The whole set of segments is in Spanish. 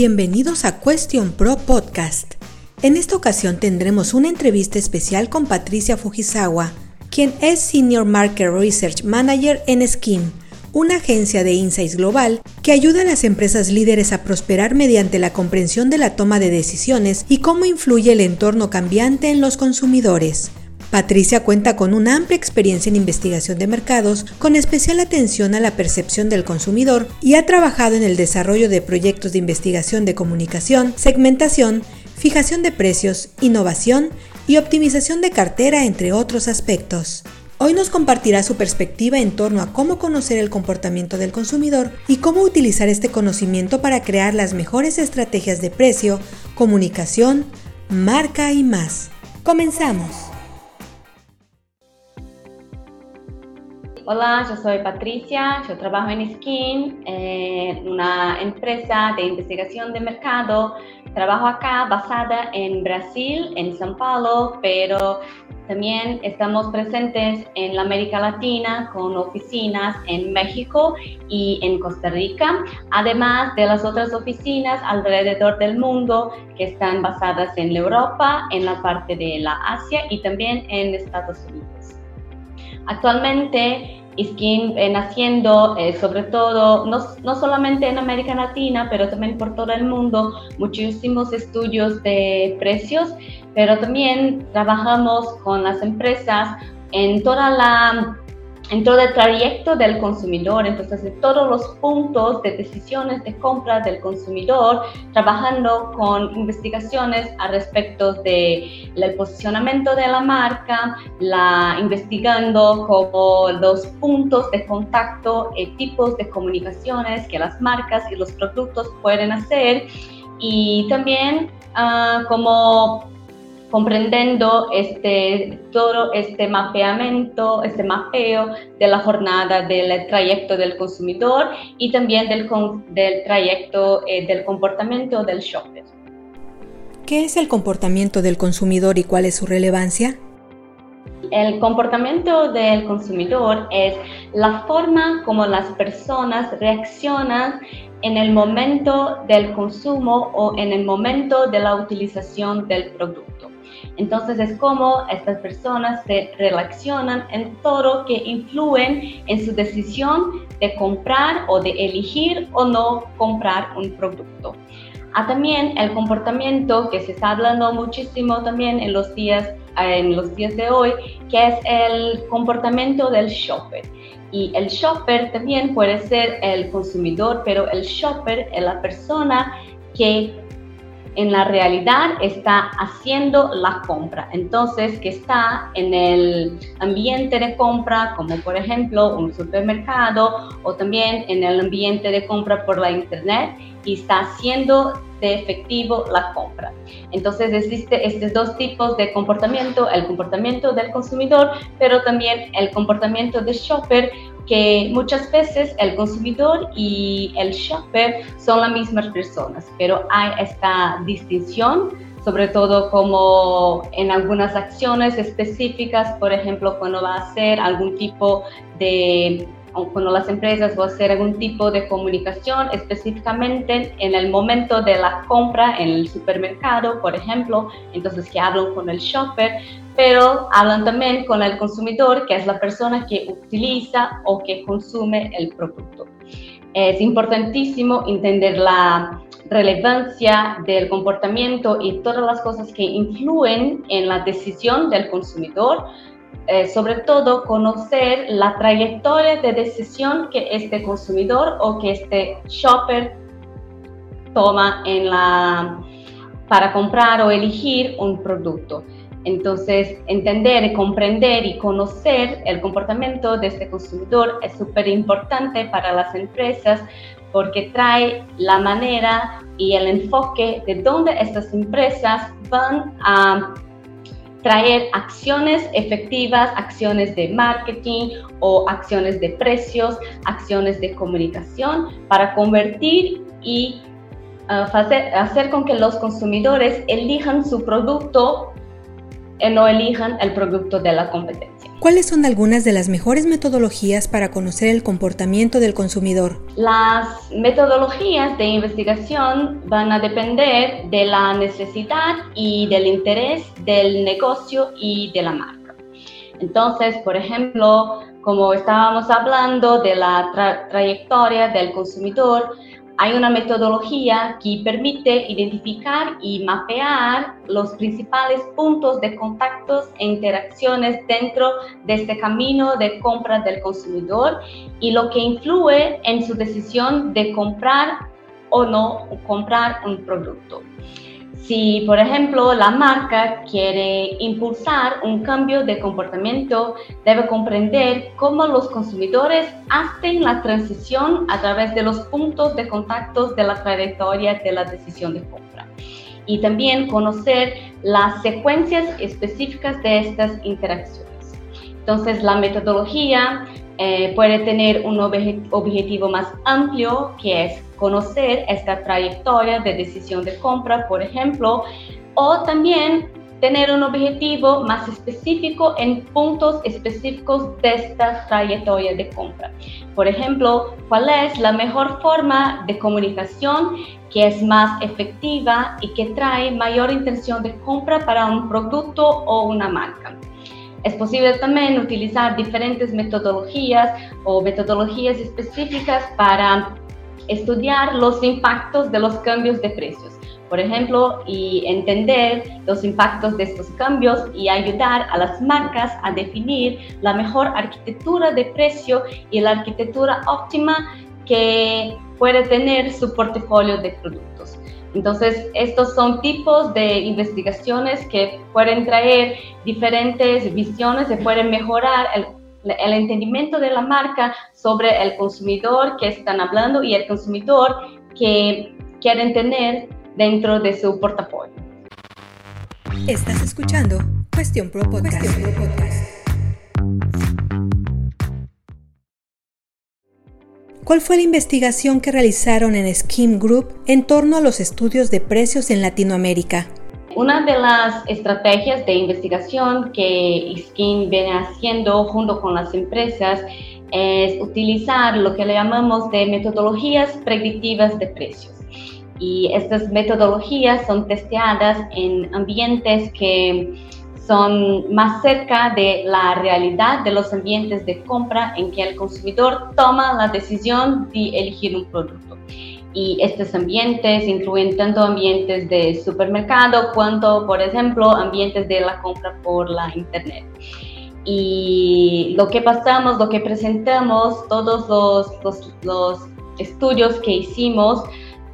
Bienvenidos a Question Pro Podcast. En esta ocasión tendremos una entrevista especial con Patricia Fujisawa, quien es Senior Market Research Manager en Skin, una agencia de insights global que ayuda a las empresas líderes a prosperar mediante la comprensión de la toma de decisiones y cómo influye el entorno cambiante en los consumidores. Patricia cuenta con una amplia experiencia en investigación de mercados, con especial atención a la percepción del consumidor y ha trabajado en el desarrollo de proyectos de investigación de comunicación, segmentación, fijación de precios, innovación y optimización de cartera, entre otros aspectos. Hoy nos compartirá su perspectiva en torno a cómo conocer el comportamiento del consumidor y cómo utilizar este conocimiento para crear las mejores estrategias de precio, comunicación, marca y más. Comenzamos. Hola, yo soy Patricia, yo trabajo en Skin, en una empresa de investigación de mercado. Trabajo acá basada en Brasil, en São Paulo, pero también estamos presentes en la América Latina con oficinas en México y en Costa Rica, además de las otras oficinas alrededor del mundo que están basadas en Europa, en la parte de la Asia y también en Estados Unidos. Actualmente, Skin viene haciendo, eh, sobre todo, no, no, solamente en América Latina, pero también por todo el mundo, muchísimos estudios de precios, pero también trabajamos con las empresas en toda la en todo el trayecto del consumidor, entonces en todos los puntos de decisiones de compra del consumidor, trabajando con investigaciones a respecto de el posicionamiento de la marca, la investigando como los puntos de contacto y tipos de comunicaciones que las marcas y los productos pueden hacer. Y también uh, como comprendiendo este, todo este mapeamiento, este mapeo de la jornada del trayecto del consumidor y también del, del trayecto eh, del comportamiento del shopper. ¿Qué es el comportamiento del consumidor y cuál es su relevancia? El comportamiento del consumidor es la forma como las personas reaccionan en el momento del consumo o en el momento de la utilización del producto. Entonces es como estas personas se relacionan en todo que influyen en su decisión de comprar o de elegir o no comprar un producto. Ah, también el comportamiento que se está hablando muchísimo también en los días en los días de hoy, que es el comportamiento del shopper. Y el shopper también puede ser el consumidor, pero el shopper es la persona que en la realidad está haciendo la compra. Entonces, que está en el ambiente de compra, como por ejemplo un supermercado o también en el ambiente de compra por la internet y está haciendo de efectivo la compra. Entonces existe estos dos tipos de comportamiento, el comportamiento del consumidor, pero también el comportamiento del shopper, que muchas veces el consumidor y el shopper son las mismas personas, pero hay esta distinción sobre todo como en algunas acciones específicas, por ejemplo, cuando va a hacer algún tipo de cuando las empresas van a hacer algún tipo de comunicación específicamente en el momento de la compra en el supermercado, por ejemplo, entonces que hablan con el shopper, pero hablan también con el consumidor, que es la persona que utiliza o que consume el producto. Es importantísimo entender la relevancia del comportamiento y todas las cosas que influyen en la decisión del consumidor, eh, sobre todo conocer la trayectoria de decisión que este consumidor o que este shopper toma en la, para comprar o elegir un producto. Entonces, entender, comprender y conocer el comportamiento de este consumidor es súper importante para las empresas porque trae la manera y el enfoque de dónde estas empresas van a traer acciones efectivas, acciones de marketing o acciones de precios, acciones de comunicación para convertir y uh, hacer, con que los consumidores elijan su producto no elijan el producto de la competencia. ¿Cuáles son algunas de las mejores metodologías para conocer el comportamiento del consumidor? Las metodologías de investigación van a depender de la necesidad y del interés del negocio y de la marca. Entonces, por ejemplo, como estábamos hablando de la trayectoria del consumidor, hay una metodología que permite identificar y mapear los principales puntos de contactos e interacciones dentro de este camino de compra del consumidor y lo que influye en su decisión de comprar o no comprar un producto. Si, por ejemplo, la marca quiere impulsar un cambio de comportamiento, debe comprender cómo los consumidores hacen la transición a través de los puntos de contacto de la trayectoria de la decisión de compra. Y también conocer las secuencias específicas de estas interacciones. Entonces, la metodología eh, puede tener un objetivo más amplio, que es conocer esta trayectoria de decisión de compra, por ejemplo, o también tener un objetivo más específico en puntos específicos de esta trayectoria de compra. Por ejemplo, cuál es la mejor forma de comunicación que es más efectiva y que trae mayor intención de compra para un producto o una marca. Es posible también utilizar diferentes metodologías o metodologías específicas para estudiar los impactos de los cambios de precios, por ejemplo, y entender los impactos de estos cambios y ayudar a las marcas a definir la mejor arquitectura de precio y la arquitectura óptima que puede tener su portafolio de productos. Entonces, estos son tipos de investigaciones que pueden traer diferentes visiones y pueden mejorar el el entendimiento de la marca sobre el consumidor que están hablando y el consumidor que quieren tener dentro de su portafolio. Estás escuchando Cuestión Pro Podcast. ¿Cuál fue la investigación que realizaron en Scheme Group en torno a los estudios de precios en Latinoamérica? Una de las estrategias de investigación que Skin viene haciendo junto con las empresas es utilizar lo que le llamamos de metodologías predictivas de precios. Y estas metodologías son testeadas en ambientes que son más cerca de la realidad de los ambientes de compra en que el consumidor toma la decisión de elegir un producto y estos ambientes incluyen tanto ambientes de supermercado cuanto, por ejemplo, ambientes de la compra por la internet. Y lo que pasamos, lo que presentamos, todos los, los, estudios que hicimos,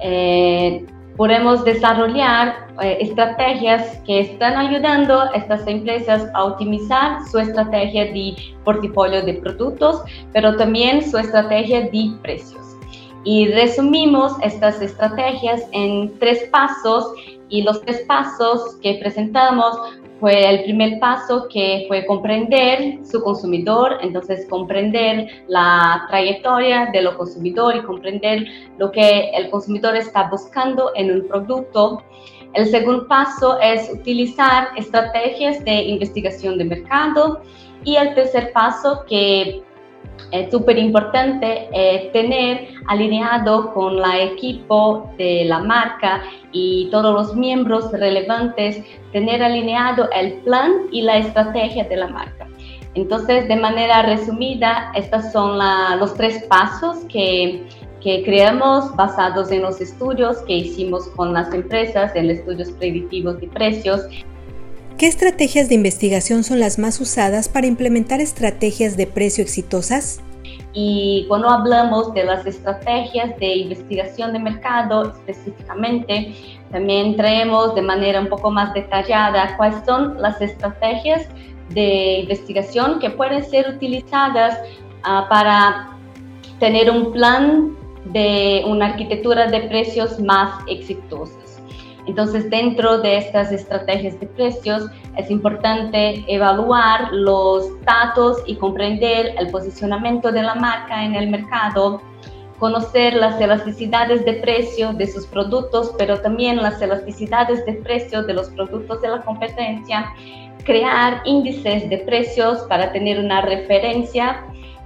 eh, podemos desarrollar eh, estrategias que están ayudando a estas empresas a optimizar su estrategia de portafolio de productos, pero también su estrategia de precios. Y resumimos estas estrategias en tres pasos y los tres pasos que presentamos fue el primer paso que fue comprender su consumidor, entonces comprender la trayectoria de lo consumidor y comprender lo que el consumidor está buscando en un producto. El segundo paso es utilizar estrategias de investigación de mercado y el tercer paso que es súper importante eh, tener alineado con la equipo de la marca y todos los miembros relevantes, tener alineado el plan y la estrategia de la marca. Entonces, de manera resumida, estos son los tres pasos que, que creamos basados en los estudios que hicimos con las empresas, en estudios predictivos de precios ¿Qué estrategias de investigación son las más usadas para implementar estrategias de precio exitosas? Y cuando hablamos de las estrategias de investigación de mercado específicamente, también traemos de manera un poco más detallada cuáles son las estrategias de investigación que pueden ser utilizadas uh, para tener un plan de una arquitectura de precios más exitosa. Entonces, dentro de estas estrategias de precios, es importante evaluar los datos y comprender el posicionamiento de la marca en el mercado, conocer las elasticidades de precio de sus productos, pero también las elasticidades de precio de los productos de la competencia crear índices de precios para tener una referencia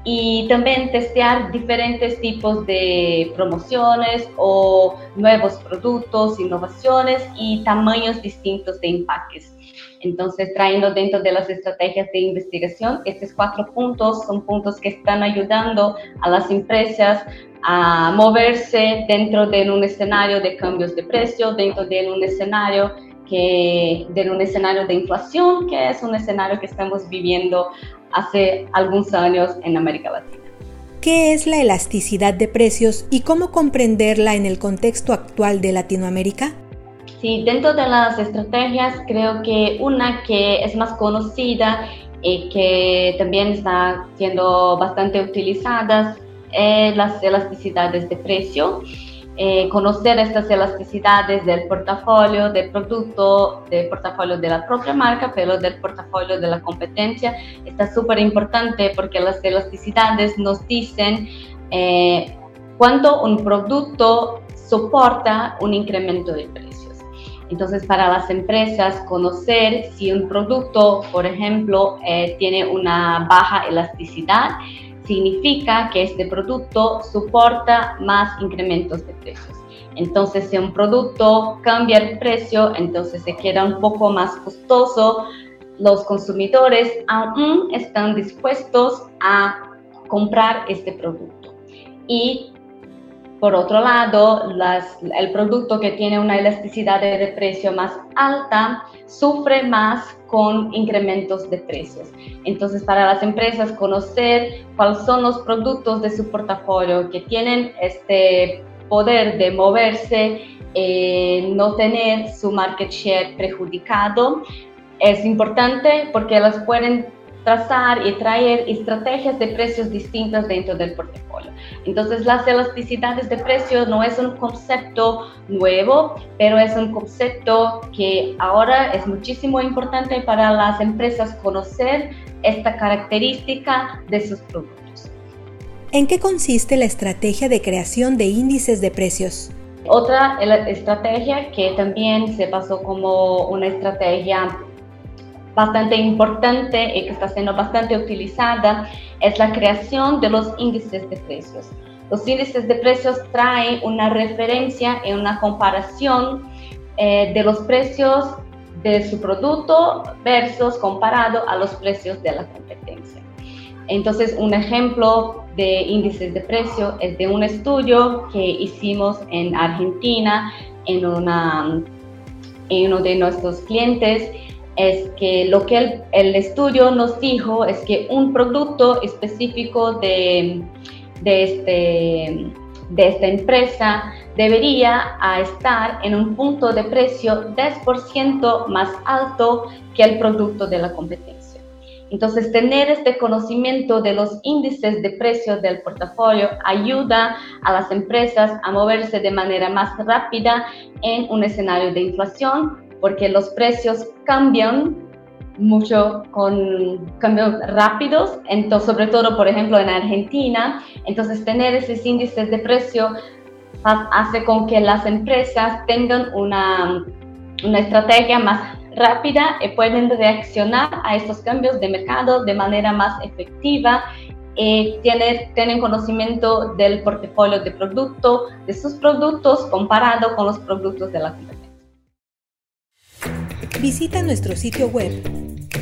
y también testear diferentes tipos de promociones o nuevos productos, innovaciones y tamaños distintos de empaques. Entonces, trayendo dentro de las estrategias de investigación, estos cuatro puntos son puntos que están ayudando a las empresas a moverse dentro de un escenario de cambios de precio, dentro de un escenario que de un escenario de inflación, que es un escenario que estamos viviendo hace algunos años en América Latina. ¿Qué es la elasticidad de precios y cómo comprenderla en el contexto actual de Latinoamérica? Sí, dentro de las estrategias creo que una que es más conocida y que también está siendo bastante utilizada es las elasticidades de precio. Eh, conocer estas elasticidades del portafolio, del producto, del portafolio de la propia marca, pero del portafolio de la competencia, está súper importante porque las elasticidades nos dicen eh, cuánto un producto soporta un incremento de precios. Entonces, para las empresas, conocer si un producto, por ejemplo, eh, tiene una baja elasticidad, significa que este producto soporta más incrementos de precios. Entonces, si un producto cambia el precio, entonces se queda un poco más costoso, los consumidores aún están dispuestos a comprar este producto. Y por otro lado, el producto que tiene una elasticidad de precio más alta sufre más con incrementos de precios. Entonces, para las empresas conocer cuáles son los productos de su portafolio que tienen este poder de moverse, eh, no tener su market share perjudicado, es importante porque las pueden trazar y traer estrategias de precios distintas dentro del portafolio. Entonces, las elasticidades de precio no es un concepto nuevo, pero es un concepto que ahora es muchísimo importante para las empresas conocer esta característica de sus productos. ¿En qué consiste la estrategia de creación de índices de precios? Otra estrategia que también se pasó como una estrategia bastante importante y que está siendo bastante utilizada es la creación de los índices de precios. Los índices de precios traen una referencia y una comparación eh, de los precios de su producto versus comparado a los precios de la competencia. Entonces, un ejemplo de índices de precio es de un estudio que hicimos en Argentina en, una, en uno de nuestros clientes es que lo que el, estudio nos dijo es que un producto específico de, de, este, de esta empresa debería estar en un punto de precio 10% más alto que el producto de la competencia. Entonces, tener este conocimiento de los índices de precios del portafolio ayuda a las empresas a moverse de manera más rápida en un escenario de inflación porque los precios cambian mucho con cambios rápidos, entonces, sobre todo, por ejemplo, en Argentina. Entonces, tener esos índices de precio hace con que las empresas tengan una, una estrategia más rápida y pueden reaccionar a estos cambios de mercado de manera más efectiva tienen, tienen conocimiento del portafolio de producto, de sus productos comparado con los productos de la competencia. Visita nuestro sitio web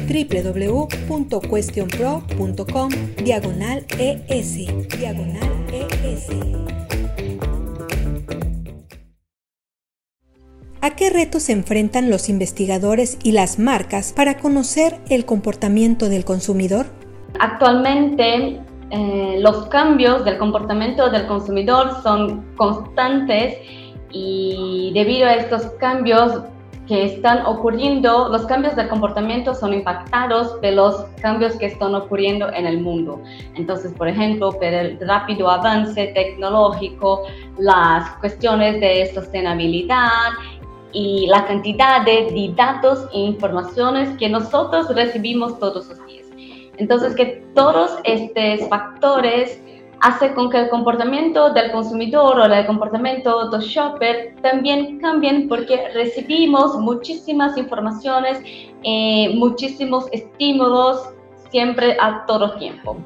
www.questionpro.com diagonal ES ES. ¿A qué retos se enfrentan los investigadores y las marcas para conocer el comportamiento del consumidor? Actualmente eh, los cambios del comportamiento del consumidor son constantes y debido a estos cambios que están ocurriendo, los cambios de comportamiento son impactados de los cambios que están ocurriendo en el mundo. Entonces, por ejemplo, por el rápido avance tecnológico, las cuestiones de sostenibilidad y la cantidad de datos e informaciones que nosotros recibimos todos los días. Entonces, que todos estos factores hace con que el comportamiento del consumidor o el comportamiento del shopper también cambien porque recibimos muchísimas informaciones, eh, muchísimos estímulos siempre a todo tiempo.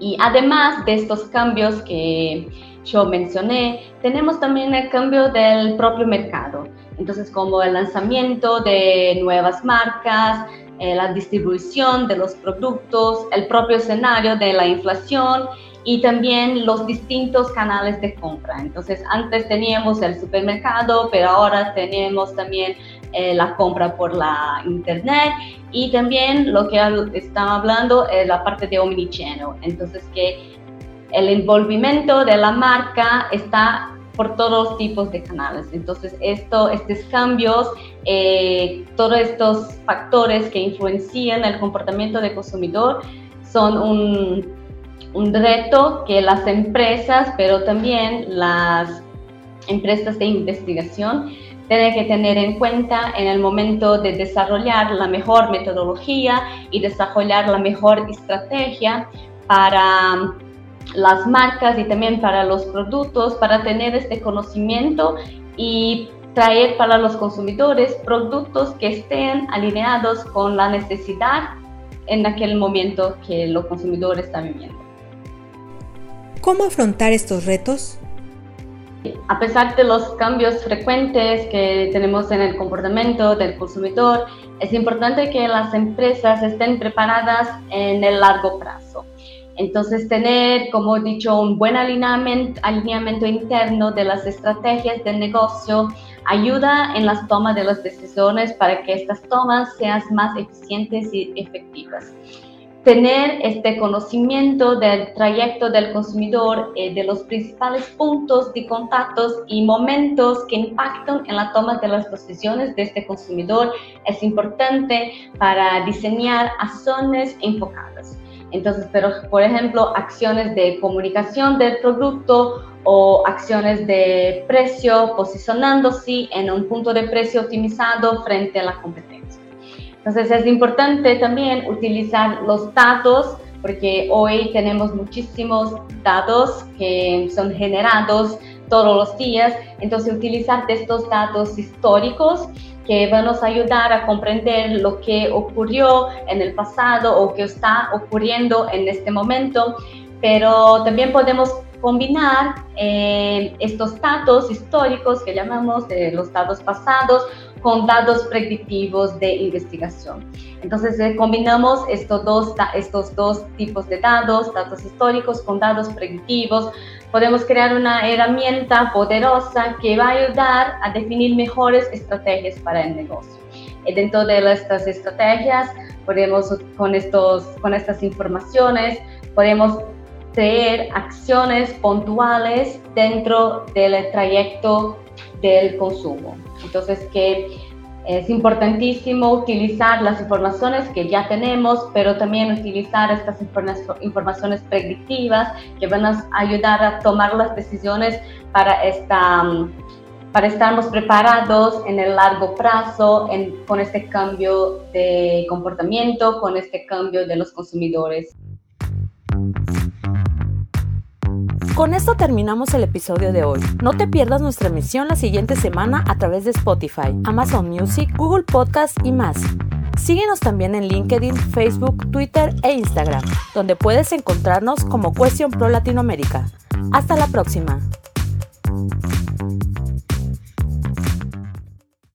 Y además de estos cambios que yo mencioné, tenemos también el cambio del propio mercado. Entonces, como el lanzamiento de nuevas marcas, eh, la distribución de los productos, el propio escenario de la inflación y también los distintos canales de compra. Entonces, antes teníamos el supermercado, pero ahora tenemos también eh, la compra por la internet y también lo que estaba hablando es la parte de omnichannel. Entonces, que el envolvimiento de la marca está por todos tipos de canales. Entonces, esto, estos cambios, eh, todos estos factores que influencian el comportamiento del consumidor son un, un reto que las empresas, pero también las empresas de investigación, tienen que tener en cuenta en el momento de desarrollar la mejor metodología y desarrollar la mejor estrategia para las marcas y también para los productos, para tener este conocimiento y traer para los consumidores productos que estén alineados con la necesidad en aquel momento que los consumidores están viviendo. ¿Cómo afrontar estos retos? A pesar de los cambios frecuentes que tenemos en el comportamiento del consumidor, es importante que las empresas estén preparadas en el largo plazo. Entonces, tener, como he dicho, un buen alineamiento, alineamiento interno de las estrategias del negocio ayuda en las tomas de las decisiones para que estas tomas sean más eficientes y efectivas. Tener este conocimiento del trayecto del consumidor, eh, de los principales puntos de contactos y momentos que impactan en la toma de las decisiones de este consumidor es importante para diseñar acciones enfocadas. Entonces, pero por ejemplo, acciones de comunicación del producto o acciones de precio, posicionándose en un punto de precio optimizado frente a la competencia. Entonces, es importante también utilizar los datos, porque hoy tenemos muchísimos datos que son generados todos los días. Entonces, utilizar estos datos históricos que van a ayudar a comprender lo que ocurrió en el pasado o que está ocurriendo en este momento, pero también podemos combinar eh, estos datos históricos que llamamos de los datos pasados con datos predictivos de investigación. Entonces eh, combinamos estos dos, estos dos tipos de datos, datos históricos con datos predictivos podemos crear una herramienta poderosa que va a ayudar a definir mejores estrategias para el negocio. Y dentro de estas estrategias, podemos con, estos, con estas informaciones, podemos crear acciones puntuales dentro del trayecto del consumo. Entonces, que es importantísimo utilizar las informaciones que ya tenemos, pero también utilizar estas informaciones predictivas que van a ayudar a tomar las decisiones para, esta, para estarnos preparados en el largo plazo con este cambio de comportamiento, con este cambio de los consumidores. Con esto terminamos el episodio de hoy. No te pierdas nuestra emisión la siguiente semana a través de Spotify, Amazon Music, Google Podcast y más. Síguenos también en LinkedIn, Facebook, Twitter e Instagram, donde puedes encontrarnos como Question Pro Latinoamérica. Hasta la próxima.